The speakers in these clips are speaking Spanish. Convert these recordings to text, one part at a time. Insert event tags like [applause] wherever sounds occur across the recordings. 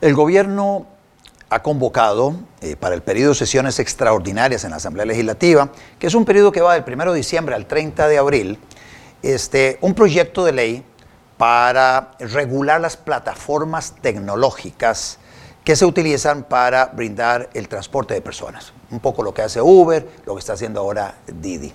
El gobierno ha convocado eh, para el periodo de sesiones extraordinarias en la Asamblea Legislativa, que es un periodo que va del 1 de diciembre al 30 de abril, este, un proyecto de ley para regular las plataformas tecnológicas que se utilizan para brindar el transporte de personas. Un poco lo que hace Uber, lo que está haciendo ahora Didi.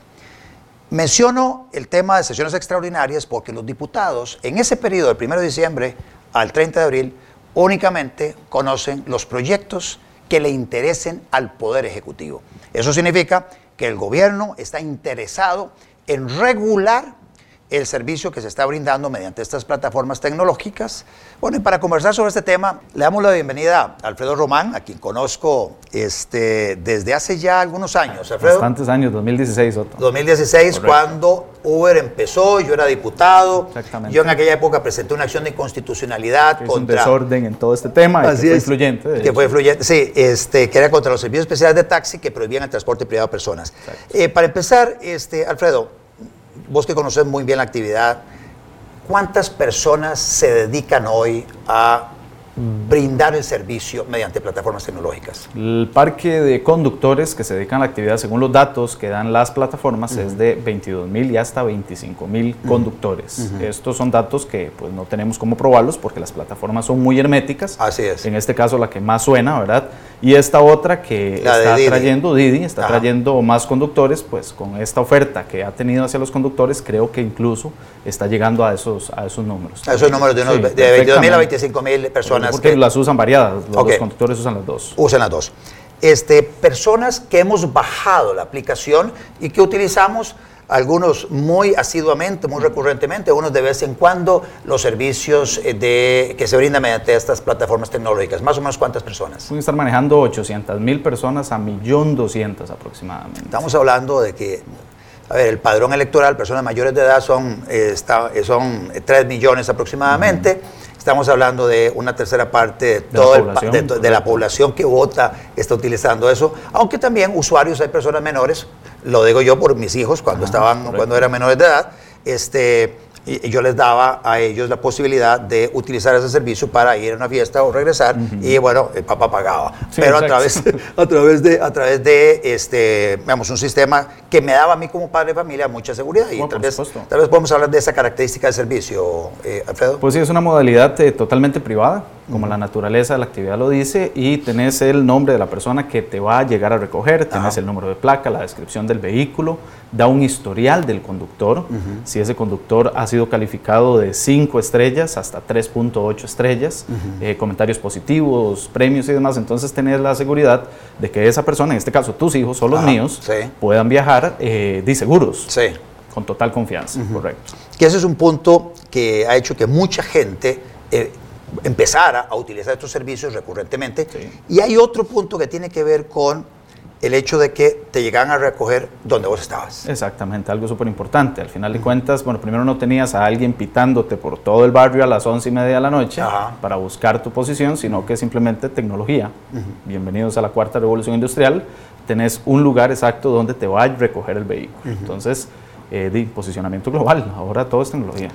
Menciono el tema de sesiones extraordinarias porque los diputados en ese periodo del 1 de diciembre al 30 de abril únicamente conocen los proyectos que le interesen al Poder Ejecutivo. Eso significa que el gobierno está interesado en regular el servicio que se está brindando mediante estas plataformas tecnológicas. Bueno, y para conversar sobre este tema, le damos la bienvenida a Alfredo Román, a quien conozco este, desde hace ya algunos años. Alfredo. Bastantes años, 2016, Otto. 2016, cuando Uber empezó, yo era diputado. Exactamente. Yo en aquella época presenté una acción de inconstitucionalidad contra... un desorden en todo este tema, Así que fue influyente. Que fue influyente, sí, este, que era contra los servicios especiales de taxi que prohibían el transporte privado de personas. Eh, para empezar, este, Alfredo, vos que conoces muy bien la actividad, ¿cuántas personas se dedican hoy a brindar el servicio mediante plataformas tecnológicas? El parque de conductores que se dedican a la actividad, según los datos que dan las plataformas, es de 22 mil y hasta 25 mil conductores. Estos son datos que pues, no tenemos cómo probarlos porque las plataformas son muy herméticas. Así es. En este caso, la que más suena, ¿verdad? Y esta otra que está trayendo Didi, está trayendo más conductores, pues con esta oferta que ha tenido hacia los conductores, creo que incluso está llegando a esos, a esos números. A esos números de, unos, de 22 mil a 25 mil personas. Porque las usan variadas, los, conductores usan las dos. Usan las dos. Este, personas que hemos bajado la aplicación y que utilizamos algunos muy asiduamente, muy recurrentemente, unos de vez en cuando, los servicios eh, de, que se brindan mediante estas plataformas tecnológicas. Más o menos cuántas personas. Pueden estar manejando 800 mil personas a 1.200.000 aproximadamente. Estamos hablando de que, a ver, el padrón electoral, personas mayores de edad son, eh, está, son 3 millones aproximadamente. Estamos hablando de una tercera parte de, todo de, la población que vota está utilizando eso, aunque también usuarios hay personas menores, lo digo yo por mis hijos cuando estaban cuando eran menores de edad, este y yo les daba a ellos la posibilidad de utilizar ese servicio para ir a una fiesta o regresar y bueno, el papá pagaba. Pero a través, [laughs] a través de, a través de este, digamos, un sistema que me daba a mí como padre de familia mucha seguridad. Y tal, vez, tal vez podemos hablar de esa característica del servicio, eh, Alfredo. Pues sí, es una modalidad eh, totalmente privada como la naturaleza de la actividad lo dice, y tenés el nombre de la persona que te va a llegar a recoger, tenés el número de placa, la descripción del vehículo, da un historial del conductor, si ese conductor ha sido calificado de 5 estrellas hasta 3.8 estrellas, eh, comentarios positivos, premios y demás, entonces tenés la seguridad de que esa persona, en este caso tus hijos o los míos, puedan viajar eh, de seguros. Con total confianza, correcto. Que ese es un punto que ha hecho que mucha gente eh, empezara a utilizar estos servicios recurrentemente. Y hay otro punto que tiene que ver con el hecho de que te llegan a recoger donde vos estabas. Exactamente, algo súper importante. Al final de cuentas, bueno, primero no tenías a alguien pitándote por todo el barrio a las once y media de la noche para buscar tu posición, sino que simplemente tecnología. Bienvenidos a la cuarta revolución industrial. Tenés un lugar exacto donde te va a recoger el vehículo. Entonces, eh, de posicionamiento global, ahora todo es tecnología.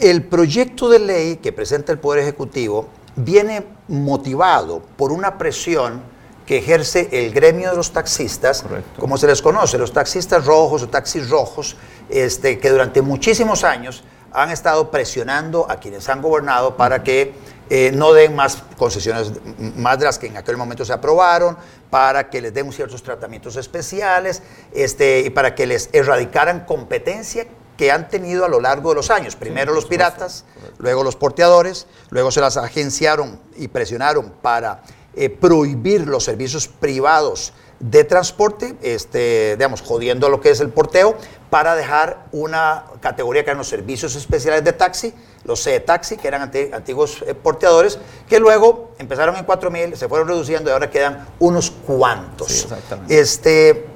El proyecto de ley que presenta el Poder Ejecutivo viene motivado por una presión que ejerce el gremio de los taxistas, como se les conoce, los taxistas rojos o taxis rojos, este, que durante muchísimos años han estado presionando a quienes han gobernado para que eh, no den más concesiones, más de las que en aquel momento se aprobaron, para que les den ciertos tratamientos especiales este, y para que les erradicaran competencia que han tenido a lo largo de los años. Primero los piratas, luego los porteadores, luego se las agenciaron y presionaron para eh, prohibir los servicios privados de transporte, este, digamos, jodiendo lo que es el porteo, para dejar una categoría que eran los servicios especiales de taxi, los C-Taxi, que eran antiguos eh, porteadores, que luego empezaron en 4.000, se fueron reduciendo y ahora quedan unos cuantos. este,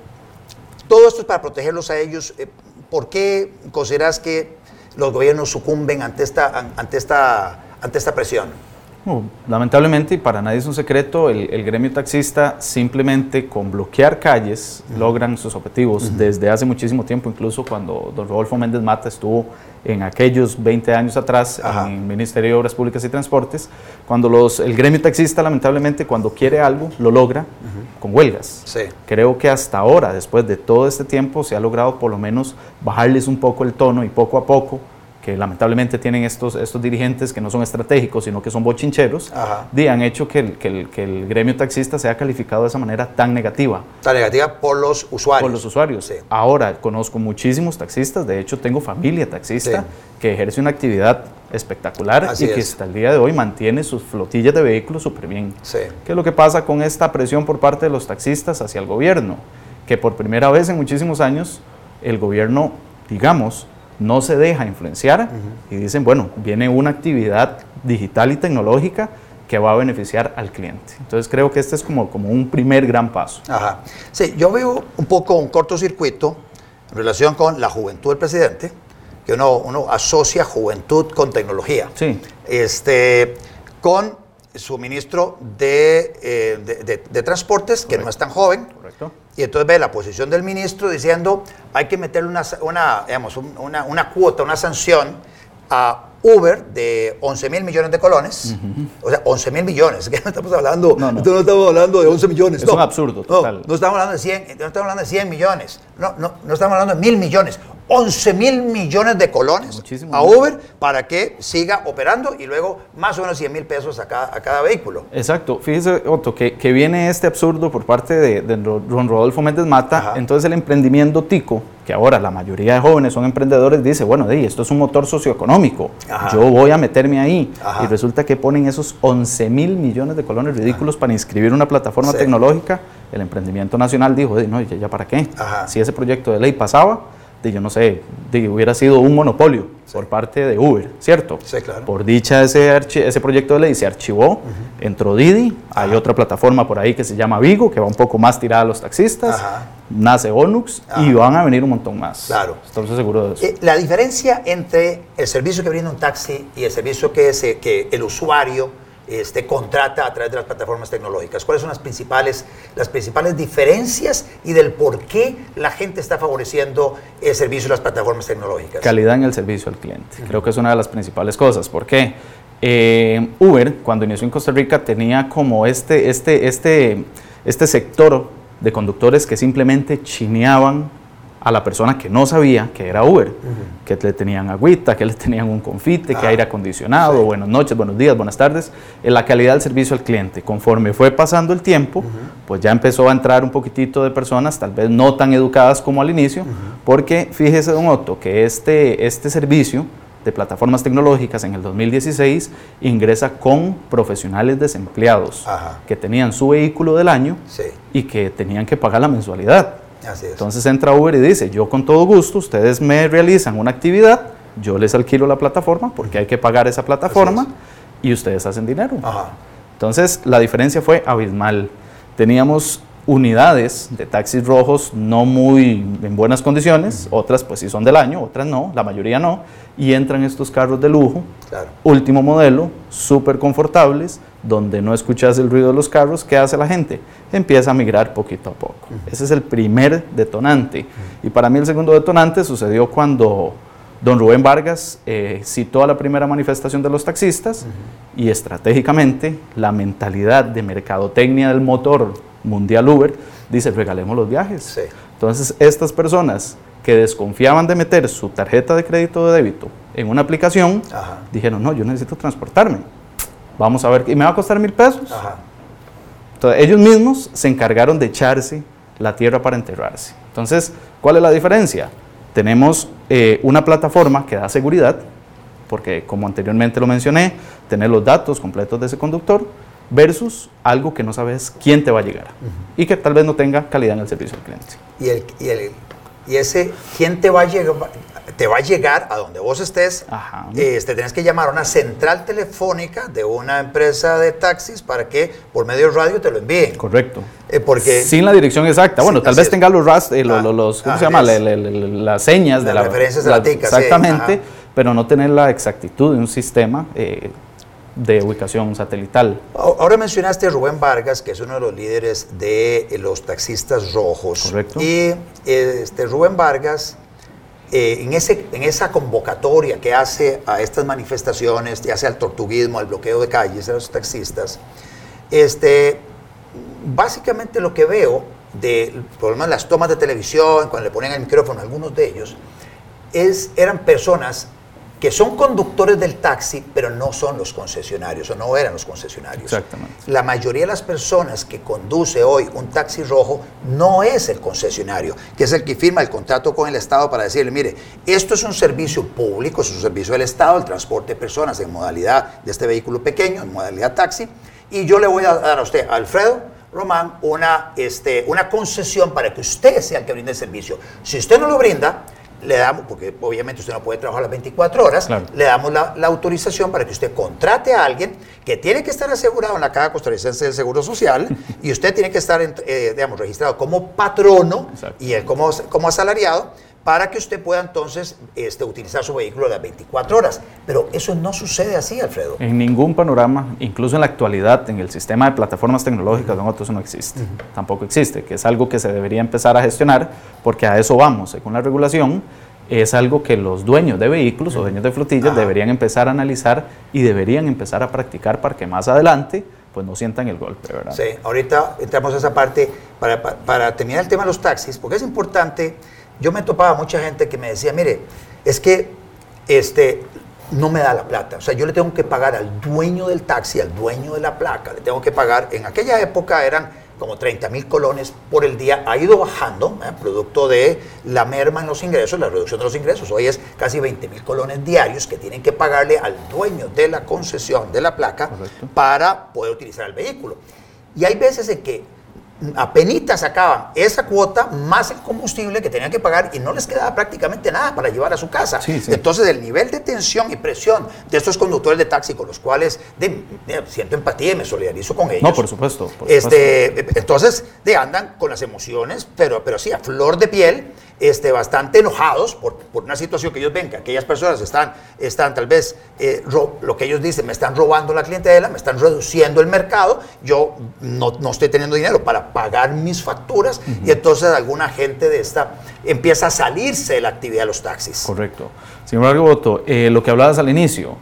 todo esto es para protegerlos a ellos. Eh, ¿Por qué consideras que los gobiernos sucumben ante esta, ante esta, ante esta presión? Lamentablemente, y para nadie es un secreto, el, gremio taxista simplemente con bloquear calles logran sus objetivos. Desde hace muchísimo tiempo, incluso cuando don Rodolfo Méndez Mata estuvo en aquellos 20 años atrás en el Ministerio de Obras Públicas y Transportes, cuando los, el gremio taxista lamentablemente cuando quiere algo lo logra con huelgas. Creo que hasta ahora, después de todo este tiempo, se ha logrado por lo menos bajarles un poco el tono y poco a poco que lamentablemente tienen estos, estos dirigentes que no son estratégicos, sino que son bochincheros, y han hecho que el, que, el, que el, gremio taxista sea calificado de esa manera tan negativa. Tan negativa por los usuarios. Por los usuarios. Ahora, conozco muchísimos taxistas, de hecho tengo familia taxista que ejerce una actividad espectacular y que hasta el día de hoy mantiene sus flotillas de vehículos súper bien. ¿Qué es lo que pasa con esta presión por parte de los taxistas hacia el gobierno? Que por primera vez en muchísimos años el gobierno, digamos, no se deja influenciar y dicen, bueno, viene una actividad digital y tecnológica que va a beneficiar al cliente. Entonces creo que este es como, como un primer gran paso. Ajá. Sí, yo veo un poco un cortocircuito en relación con la juventud del presidente, que uno, uno asocia juventud con tecnología. Sí. Este, con su ministro de, eh, de, Transportes, que no es tan joven. Correcto. Y entonces ve la posición del ministro diciendo hay que meterle una, una, digamos, una, una cuota, una sanción a Uber de 11 mil millones de colones. O sea, 11 mil millones. [laughs] Que no estamos hablando, no, estamos hablando de 11 millones. Es un absurdo, total. No, estamos hablando de 100, no estamos hablando de 100 millones. No, no, no estamos hablando de mil millones. 11 mil millones de colones a Uber para que siga operando y luego más o menos 100 mil pesos a cada, a cada, vehículo. Exacto. Fíjese, Otto, que, que, viene este absurdo por parte de, de Ron Rodolfo Méndez Mata. Entonces el emprendimiento tico, que ahora la mayoría de jóvenes son emprendedores, dice, bueno, esto es un motor socioeconómico, yo voy a meterme ahí. Y resulta que ponen esos 11 mil millones de colones ridículos para inscribir una plataforma tecnológica. El emprendimiento nacional dijo, no, ya, ya para qué. Si ese proyecto de ley pasaba, yo no sé, hubiera sido un monopolio por parte de Uber, ¿cierto? Sí, claro. Por dicha ese, ese proyecto de ley se archivó, entró Didi, hay otra plataforma por ahí que se llama Vigo, que va un poco más tirada a los taxistas, nace Onux y van a venir un montón más. Claro. Estoy seguro de eso. Eh, la diferencia entre el servicio que brinda un taxi y el servicio que, es, que el usuario este, contrata a través de las plataformas tecnológicas? ¿Cuáles son las principales, las principales diferencias y del por qué la gente está favoreciendo el servicio de las plataformas tecnológicas? Calidad en el servicio al cliente. Creo que es una de las principales cosas. ¿Por qué? Eh, Uber, cuando inició en Costa Rica, tenía como este, este, este, este sector de conductores que simplemente chineaban a la persona que no sabía que era Uber, que le tenían agüita, que le tenían un confite, que ah, aire acondicionado, buenas noches, buenos días, buenas tardes, en la calidad del servicio al cliente. Conforme fue pasando el tiempo, pues ya empezó a entrar un poquitito de personas, tal vez no tan educadas como al inicio, porque fíjese, don Otto, que este, este servicio de plataformas tecnológicas en el 2016 ingresa con profesionales desempleados que tenían su vehículo del año y que tenían que pagar la mensualidad. Entonces entra Uber y dice, yo con todo gusto, ustedes me realizan una actividad, yo les alquilo la plataforma porque hay que pagar esa plataforma y ustedes hacen dinero. Entonces la diferencia fue abismal. Teníamos unidades de taxis rojos no muy en buenas condiciones, otras pues sí son del año, otras no, la mayoría no, y entran estos carros de lujo, último modelo, súper confortables, donde no escuchas el ruido de los carros, ¿qué hace la gente? Empieza a migrar poquito a poco. Ese es el primer detonante. Y para mí el segundo detonante sucedió cuando don Rubén Vargas eh, citó a la primera manifestación de los taxistas y estratégicamente la mentalidad de mercadotecnia del motor mundial Uber dice, regalemos los viajes. Entonces, estas personas que desconfiaban de meter su tarjeta de crédito de débito en una aplicación, dijeron, no, yo necesito transportarme. Vamos a ver, ¿y me va a costar mil pesos? Entonces, ellos mismos se encargaron de echarse la tierra para enterrarse. Entonces, ¿cuál es la diferencia? Tenemos eh, una plataforma que da seguridad, porque como anteriormente lo mencioné, tener los datos completos de ese conductor, versus algo que no sabes quién te va a llegar y que tal vez no tenga calidad en el servicio al cliente. Y, el, y, el, y ese quién te va a llegar te va a llegar a donde vos estés. Este, tienes que llamar a una central telefónica de una empresa de taxis para que por medio de radio te lo envíen. Correcto. Eh, porque, Sin la dirección exacta. Bueno, tal vez tenga los, rast, eh, los, ¿cómo se llama? las señas de las referencias de la, Exactamente, pero no tener la exactitud de un sistema. Eh, de ubicación satelital. Ahora mencionaste a Rubén Vargas, que es uno de los líderes de los taxistas rojos. Correcto. Y este, Rubén Vargas, eh, en, ese, en esa convocatoria que hace a estas manifestaciones, ya sea al tortuguismo, al bloqueo de calles de los taxistas, este, básicamente lo que veo de por lo menos las tomas de televisión, cuando le ponen el micrófono a algunos de ellos, es, eran personas que son conductores del taxi, pero no son los concesionarios, o no eran los concesionarios. Exactamente. La mayoría de las personas que conduce hoy un taxi rojo no es el concesionario, que es el que firma el contrato con el Estado para decirle, mire, esto es un servicio público, es un servicio del Estado, el transporte de personas en modalidad de este vehículo pequeño, en modalidad taxi, y yo le voy a dar a usted, Alfredo, Román, una, este, una concesión para que usted sea el que brinde el servicio. Si usted no lo brinda, le damos, porque obviamente usted no puede trabajar las 24 horas, le damos la, autorización para que usted contrate a alguien que tiene que estar asegurado en la Caja Costarricense del Seguro Social [laughs] y usted tiene que estar, eh, digamos, registrado como patrono y él como, como asalariado para que usted pueda entonces este, utilizar su vehículo las 24 horas. Pero eso no sucede así, Alfredo. En ningún panorama, incluso en la actualidad, en el sistema de plataformas tecnológicas, nosotros no existe. Tampoco existe, que es algo que se debería empezar a gestionar, porque a eso vamos, según la regulación. Es algo que los dueños de vehículos o dueños de flotillas deberían empezar a analizar y deberían empezar a practicar para que más adelante pues no sientan el golpe, ¿verdad? Sí, ahorita entramos a esa parte para, para terminar el tema de los taxis, porque es importante yo me topaba mucha gente que me decía, mire, es que este, no me da la plata. O sea, yo le tengo que pagar al dueño del taxi, al dueño de la placa, le tengo que pagar, en aquella época eran como 30 mil colones por el día, ha ido bajando, ¿eh? producto de la merma en los ingresos, la reducción de los ingresos. Hoy es casi 20 mil colones diarios que tienen que pagarle al dueño de la concesión de la placa para poder utilizar el vehículo. Y hay veces en que apenas sacaban esa cuota más el combustible que tenían que pagar y no les quedaba prácticamente nada para llevar a su casa. Entonces el nivel de tensión y presión de estos conductores de taxi con los cuales siento empatía y me solidarizo con ellos. No, por supuesto. este, Entonces de, andan con las emociones, pero, pero sí, a flor de piel este, bastante enojados por, por, una situación que ellos ven, que aquellas personas están, están tal vez, eh, lo que ellos dicen, me están robando la clientela, me están reduciendo el mercado, yo no, no estoy teniendo dinero para pagar mis facturas y entonces alguna gente de esta empieza a salirse de la actividad de los taxis. Correcto. Sin embargo, eh, lo que hablabas al inicio,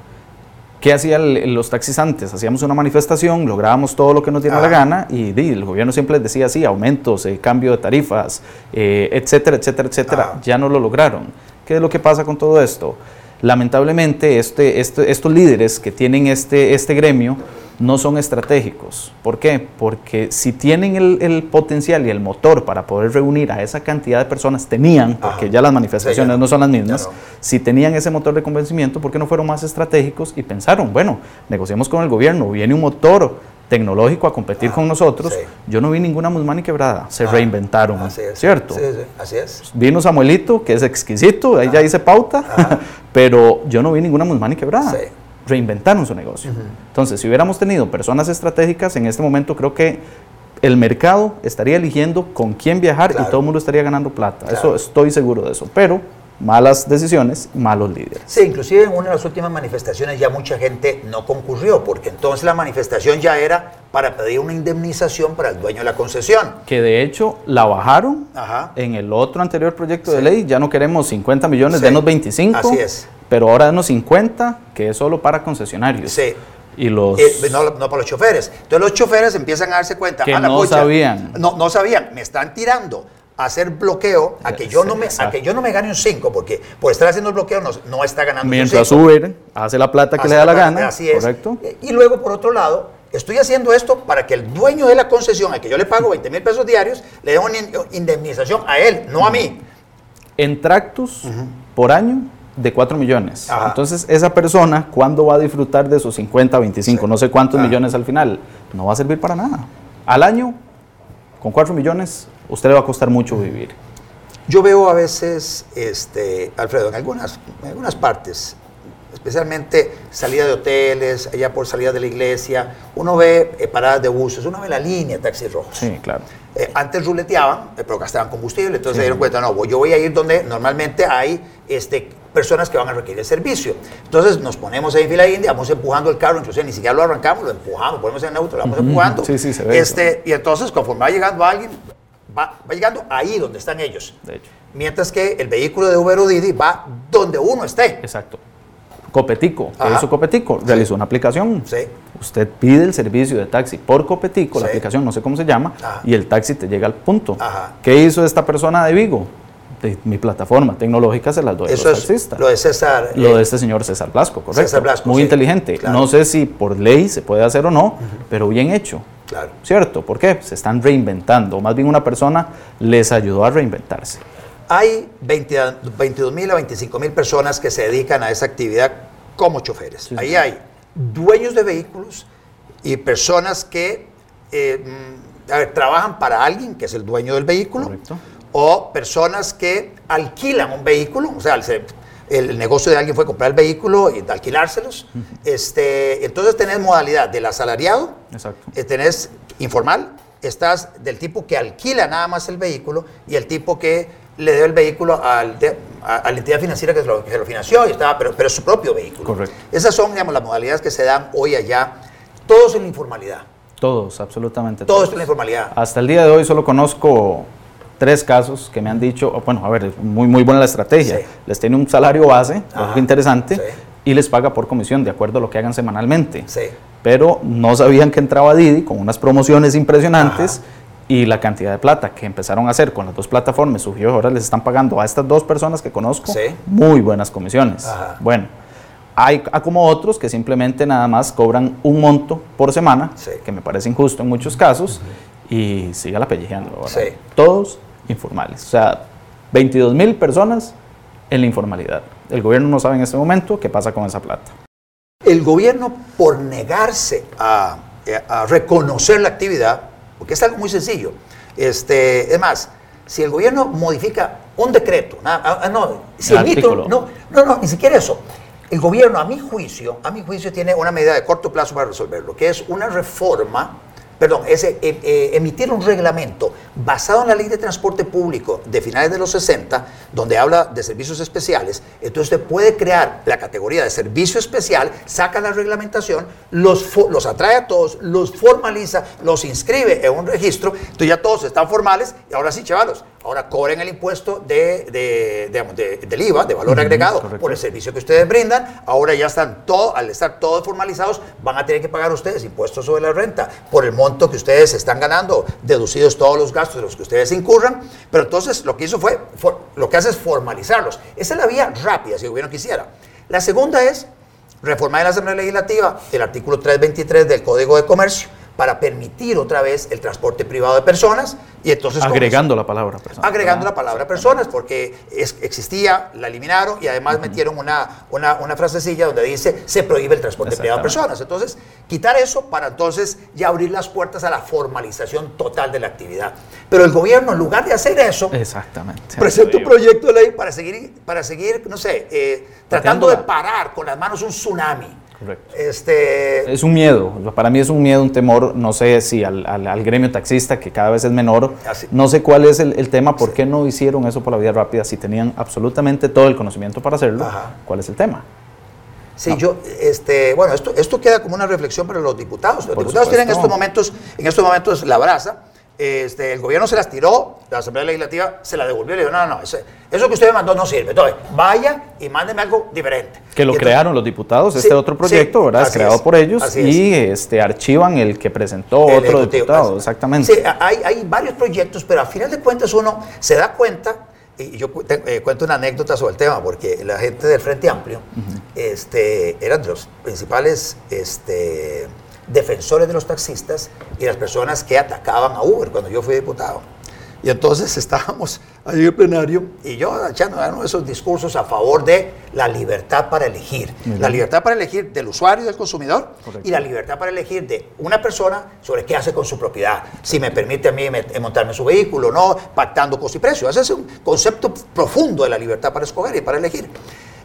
¿Qué hacían los taxis antes? Hacíamos una manifestación, lográbamos todo lo que nos diera la gana y, el gobierno siempre les decía así, aumentos, eh, cambio de tarifas, eh, etcétera, etcétera, etcétera. Ya no lo lograron. ¿Qué es lo que pasa con todo esto? Lamentablemente, este, este, estos líderes que tienen este, este gremio no son estratégicos. ¿Por qué? Porque si tienen el, potencial y el motor para poder reunir a esa cantidad de personas, tenían, porque ya las manifestaciones no son las mismas, si tenían ese motor de convencimiento, ¿por qué no fueron más estratégicos y pensaron, bueno, negociemos con el gobierno, viene un motor tecnológico a competir con nosotros, yo no vi ninguna musmani quebrada, se reinventaron, ¿cierto? Sí, así es. Vino Samuelito, que es exquisito, ahí ya hice pauta, [laughs] pero yo no vi ninguna musmani quebrada reinventaron su negocio. Entonces, si hubiéramos tenido personas estratégicas, en este momento creo que el mercado estaría eligiendo con quién viajar y todo el mundo estaría ganando plata. Eso estoy seguro de eso. Pero malas decisiones, malos líderes. Sí, inclusive en una de las últimas manifestaciones ya mucha gente no concurrió, porque entonces la manifestación ya era para pedir una indemnización para el dueño de la concesión. Que de hecho la bajaron en el otro anterior proyecto de ley, ya no queremos 50 millones, denos 25. Así es pero ahora denos 50, que es solo para concesionarios. Sí. Y los... Eh, no, no, para los choferes. Entonces los choferes empiezan a darse cuenta. Que no sabían. No, no sabían. Me están tirando a hacer bloqueo a que yo no me a que yo no me gane un 5 porque por estar haciendo el bloqueo no, está ganando mientras un Uber hace la plata que le da la, gana así es correcto y luego por otro lado estoy haciendo esto para que el dueño de la concesión al que yo le pago 20 mil pesos diarios le dé una indemnización a él no a mí en tractos por año de 4 millones. Entonces, esa persona, ¿cuándo va a disfrutar de esos 50, 25, no sé cuántos millones al final? No va a servir para nada. Al año, con 4 millones, usted le va a costar mucho vivir. Yo veo a veces, este, Alfredo, en algunas, en algunas partes, especialmente salida de hoteles, allá por salida de la iglesia, uno ve eh, paradas de buses, uno ve la línea de taxis rojos. Sí, claro. Eh, antes ruleteaban, eh, pero gastaban combustible, entonces se dieron cuenta, no, yo voy a ir donde normalmente hay este, personas que van a requerir el servicio. Entonces nos ponemos ahí en fila india, vamos empujando el carro, entonces ni siquiera lo arrancamos, lo empujamos, ponemos en neutro, lo vamos empujando. Sí, sí, se ve este, y entonces conforme va llegando alguien, va, va, llegando ahí donde están ellos. De hecho. Mientras que el vehículo de Uber o Didi va donde uno esté. Exacto. Copetico, ¿qué hizo Copetico? Realizó una aplicación. Sí. Usted pide el servicio de taxi por Copetico, la aplicación no sé cómo se llama, Ajá. y el taxi te llega al punto. Ajá. ¿Qué hizo esta persona de Vigo? De mi plataforma tecnológica se las doy Eso a los es lo de César. Lo eh, de este señor César Blasco, correcto. César Blasco, Muy inteligente. claro. No sé si por ley se puede hacer o no, pero bien hecho. Claro. ¿Cierto? ¿Por qué? Se están reinventando. O más bien una persona les ayudó a reinventarse. Hay 22 mil a 25 mil personas que se dedican a esa actividad como choferes. Sí, Ahí sí. hay dueños de vehículos y personas que eh, mm, a ver, trabajan para alguien que es el dueño del vehículo Correcto. o personas que alquilan un vehículo, o sea, el, negocio de alguien fue comprar el vehículo y alquilárselos. este, entonces tenés modalidad del asalariado, Exacto. eh, tenés informal, estás del tipo que alquila nada más el vehículo y el tipo que le dio el vehículo al de- a, a la entidad financiera que se lo, que se lo financió, y estaba, pero, pero es su propio vehículo. Correcto. Esas son digamos, las modalidades que se dan hoy allá, todos en la informalidad. Todos, absolutamente Todos todos. en la informalidad. Hasta el día de hoy solo conozco tres casos que me han dicho, oh, bueno, a ver, muy, muy buena la estrategia. Sí. Les tiene un salario base, Ajá. algo interesante, Sí. y les paga por comisión, de acuerdo a lo que hagan semanalmente. Sí. Pero no sabían que entraba Didi con unas promociones impresionantes y la cantidad de plata que empezaron a hacer con las dos plataformas surgió. Ahora les están pagando a estas dos personas que conozco Sí. muy buenas comisiones. Ajá. Bueno, hay a como otros que simplemente nada más cobran un monto por semana, Sí. que me parece injusto en muchos casos, y siga la pellejeando. Todos informales. O sea, 22 mil personas en la informalidad. El gobierno no sabe en este momento qué pasa con esa plata. El gobierno, por negarse a, a reconocer la actividad, porque es algo muy sencillo, este, es más, si el gobierno modifica un decreto, nada- ah, no, si El no, no, no, ni siquiera eso. El gobierno, a mi juicio, a mi juicio tiene una medida de corto plazo para resolverlo, que es una reforma, perdón, es eh, eh, emitir un reglamento basado en la ley de transporte público de finales de los 60, donde habla de servicios especiales. Entonces usted puede crear la categoría de servicio especial, saca la reglamentación, los, los atrae a todos, los formaliza, los inscribe en un registro, entonces ya todos están formales y ahora sí, chavalos, ahora cobren el impuesto de, de- digamos, de- del IVA, de valor agregado, correcto. por el servicio que ustedes brindan. Ahora ya están todos, al estar todos formalizados, van a tener que pagar ustedes impuestos sobre la renta por el monto que ustedes están ganando, deducidos todos los gastos de los que ustedes incurran. Pero entonces lo que hizo fue, for- lo que hace es formalizarlos. Esa es la vía rápida, si el gobierno quisiera. La segunda es reformar en la Asamblea Legislativa el artículo 323 del Código de Comercio para permitir otra vez el transporte privado de personas y entonces Agregando la palabra persona. agregando la palabra personas, porque es- existía, la eliminaron y además metieron una, una, una frasecilla donde dice se prohíbe el transporte privado de personas. Entonces, quitar eso para entonces ya abrir las puertas a la formalización total de la actividad. Pero el gobierno, en lugar de hacer eso, Exactamente. presenta un proyecto de ley para seguir, para seguir no sé, eh, tratando de parar con las manos un tsunami. Correcto. Este, Es un miedo, para mí es un miedo, un temor, no sé si al, al- al gremio taxista, que cada vez es menor, Así. no sé cuál es el, el tema, por qué no hicieron eso por la vía rápida si tenían absolutamente todo el conocimiento para hacerlo, Ajá. cuál es el tema. Sí, yo, este, bueno, esto, esto queda como una reflexión para los diputados. Los Por diputados tienen en estos momentos, en estos momentos la brasa. Este, el gobierno se las tiró, la Asamblea Legislativa se la devolvió y le dijo, no, no, no, eso que usted me mandó no sirve. Entonces, vaya y mándeme algo diferente. Que lo entonces- crearon los diputados, Sí, este otro proyecto, sí, ¿verdad? Es creado es, por ellos y este, archivan el que presentó El otro diputado, así. exactamente. Sí, hay, hay varios proyectos, pero al final de cuentas uno se da cuenta, y yo te- eh, cuento una anécdota sobre el tema, porque la gente del Frente Amplio este, eran de los principales este, defensores de los taxistas y las personas que atacaban a Uber cuando yo fui diputado. Y entonces estábamos ahí en el plenario y yo echando uno de esos discursos a favor de la libertad para elegir. La libertad para elegir del usuario y del consumidor Correcto. y la libertad para elegir de una persona sobre qué hace con su propiedad. Si me permite a mí met- montarme su vehículo o no, pactando costo y precio. Ese es un concepto profundo de la libertad para escoger y para elegir.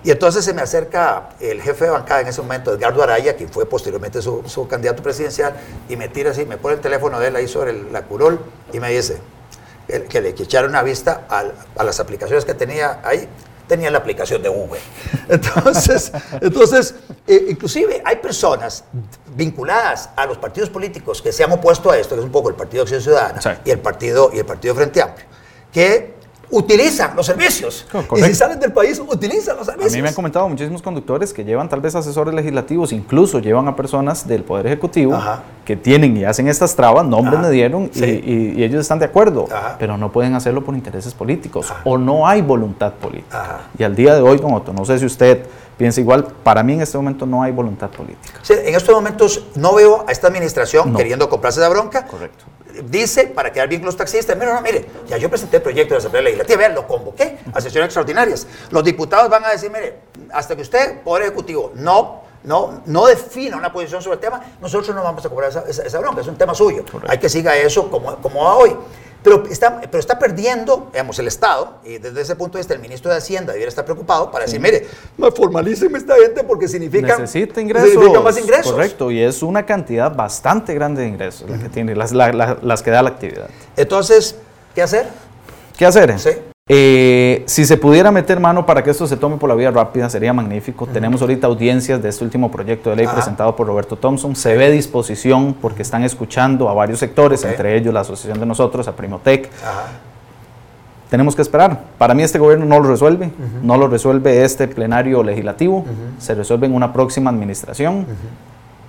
Y entonces se me acerca el jefe de bancada en ese momento, Edgardo Araya, quien fue posteriormente su, su candidato presidencial, y me tira así, me pone el teléfono de él ahí sobre el- la curol y me dice que, que le que echara una vista a las aplicaciones que tenía ahí. tenía la aplicación de Uber. [laughs] Entonces, entonces eh, inclusive hay personas vinculadas a los partidos políticos que se han opuesto a esto, que es un poco el Partido Acción Ciudadana y, el partido, y el Partido Frente Amplio, que utilizan los servicios. y si salen del país, utilizan los servicios. A mí me han comentado muchísimos conductores que llevan tal vez asesores legislativos, incluso llevan a personas del Poder Ejecutivo que tienen y hacen estas trabas, nombres me dieron y, ellos están de acuerdo, pero no pueden hacerlo por intereses políticos o no hay voluntad política. Y al día de hoy, don Otto, no sé si usted piensa igual, para mí en este momento no hay voluntad política. en estos momentos no veo a esta administración queriendo comprarse la bronca. Correcto dice, para quedar bien con los taxistas, mire, no, mire, ya yo presenté el proyecto de la Asamblea Legislativa, vean, lo convoqué a sesiones extraordinarias. Los diputados van a decir, mire, hasta que usted, Poder Ejecutivo, no no, no defina una posición sobre el tema, nosotros no vamos a cobrar esa, bronca, es un tema suyo. Hay que siga eso como, como va hoy. Pero está, pero está perdiendo, digamos, el Estado, y desde ese punto de vista el ministro de Hacienda debería estar preocupado para decir, mire, formalíceme esta gente porque significa, Necesita ingresos, más ingresos. Correcto, y es una cantidad bastante grande de ingresos la que tiene, las, las que da la actividad. Entonces, ¿qué hacer? ¿Qué hacer? Sí. Eh, si se pudiera meter mano para que esto se tome por la vía rápida, sería magnífico. Tenemos ahorita audiencias de este último proyecto de ley presentado por Roberto Thompson. Se ve disposición porque están escuchando a varios sectores, entre ellos la asociación de nosotros, a Primotec. Tenemos que esperar. Para mí este gobierno no lo resuelve, no lo resuelve este plenario legislativo, se resuelve en una próxima administración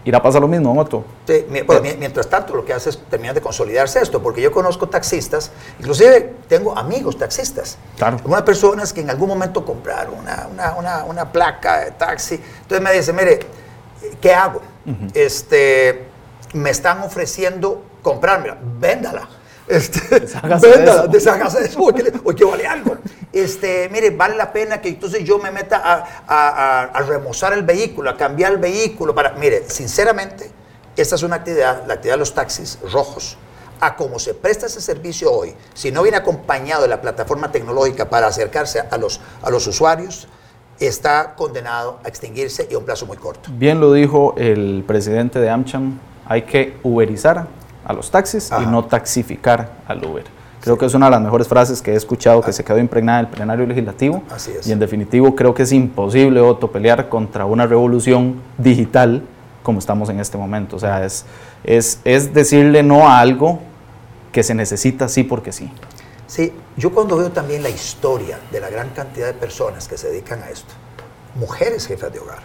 irá a pasar lo mismo, Moto. Sí, mientras tanto, lo que hace es terminar de consolidarse esto, porque yo conozco taxistas, inclusive tengo amigos taxistas. Claro. Unas personas que en algún momento compraron una, placa de taxi. Entonces me dice, mire, ¿qué hago? este, me están ofreciendo comprármela, véndala. Este, véndala, deshágase de eso, o que vale algo [laughs] este, mire, vale la pena que entonces yo me meta a, remozar el vehículo, a cambiar el vehículo. Para, mire, sinceramente, esta es una actividad, la actividad de los taxis rojos. A cómo se presta ese servicio hoy, si no viene acompañado de la plataforma tecnológica para acercarse a los, a los usuarios, está condenado a extinguirse y a un plazo muy corto. Bien lo dijo el presidente de AmCham, hay que uberizar a los taxis y no taxificar al Uber. Creo que es una de las mejores frases que he escuchado que se quedó impregnada en el plenario legislativo. Así es. Y en definitivo creo que es imposible, Otto, pelear contra una revolución digital como estamos en este momento. O sea, es, es, es decirle no a algo que se necesita sí porque sí. Sí, yo cuando veo también la historia de la gran cantidad de personas que se dedican a esto, mujeres jefas de hogar,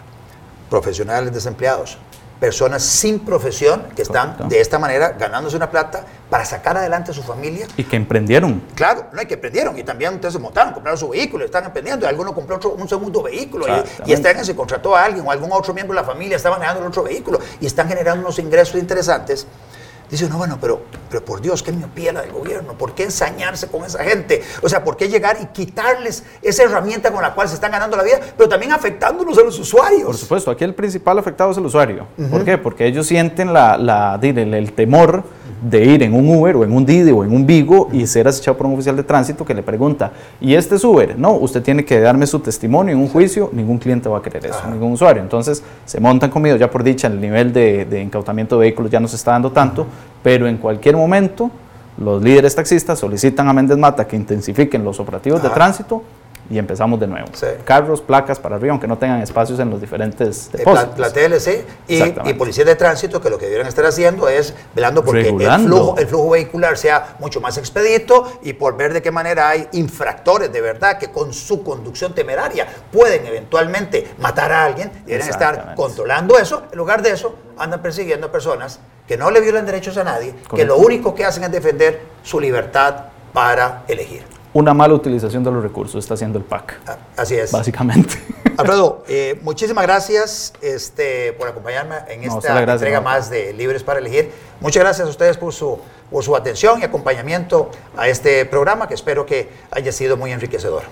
profesionales desempleados, personas sin profesión que están de esta manera ganándose una plata para sacar adelante a su familia. Y que emprendieron. Claro, no, hay que emprendieron. Y también ustedes se montaron, compraron su vehículo, están emprendiendo. Y alguno compró otro, un segundo vehículo. Y, y están, se contrató a alguien o algún otro miembro de la familia, estaban ganando el otro vehículo. Y están generando unos ingresos interesantes Dice, no, bueno, pero, pero por Dios, qué miopía la del gobierno, ¿por qué ensañarse con esa gente? O sea, ¿por qué llegar y quitarles esa herramienta con la cual se están ganando la vida, pero también afectándonos a los usuarios? Por supuesto, aquí el principal afectado es el usuario. ¿Por qué? Porque ellos sienten la, la el, temor de ir en un Uber o en un Didi o en un Vigo y ser acechado por un oficial de tránsito que le pregunta, ¿y este es Uber? No, usted tiene que darme su testimonio en un juicio, ningún cliente va a querer eso, ningún usuario. Entonces se montan conmigo, ya por dicha, el nivel de, de incautamiento de vehículos ya no se está dando tanto, pero en cualquier momento los líderes taxistas solicitan a Méndez Mata que intensifiquen los operativos de tránsito y empezamos de nuevo. Carros, placas para arriba, aunque no tengan espacios en los diferentes eh, depósitos. La, TLC y, y, policías de tránsito que lo que debieran estar haciendo es velando porque el flujo, el flujo vehicular sea mucho más expedito y por ver de qué manera hay infractores de verdad que con su conducción temeraria pueden eventualmente matar a alguien, deben estar controlando eso. En lugar de eso, andan persiguiendo a personas que no le violan derechos a nadie, que lo único que hacen es defender su libertad para elegir una mala utilización de los recursos está haciendo el PAC. Ah, así es. Básicamente. [laughs] Alfredo, eh, muchísimas gracias este, por acompañarme en esta entrega más de Libres para Elegir. Muchas gracias a ustedes por su, por su atención y acompañamiento a este programa que espero que haya sido muy enriquecedor.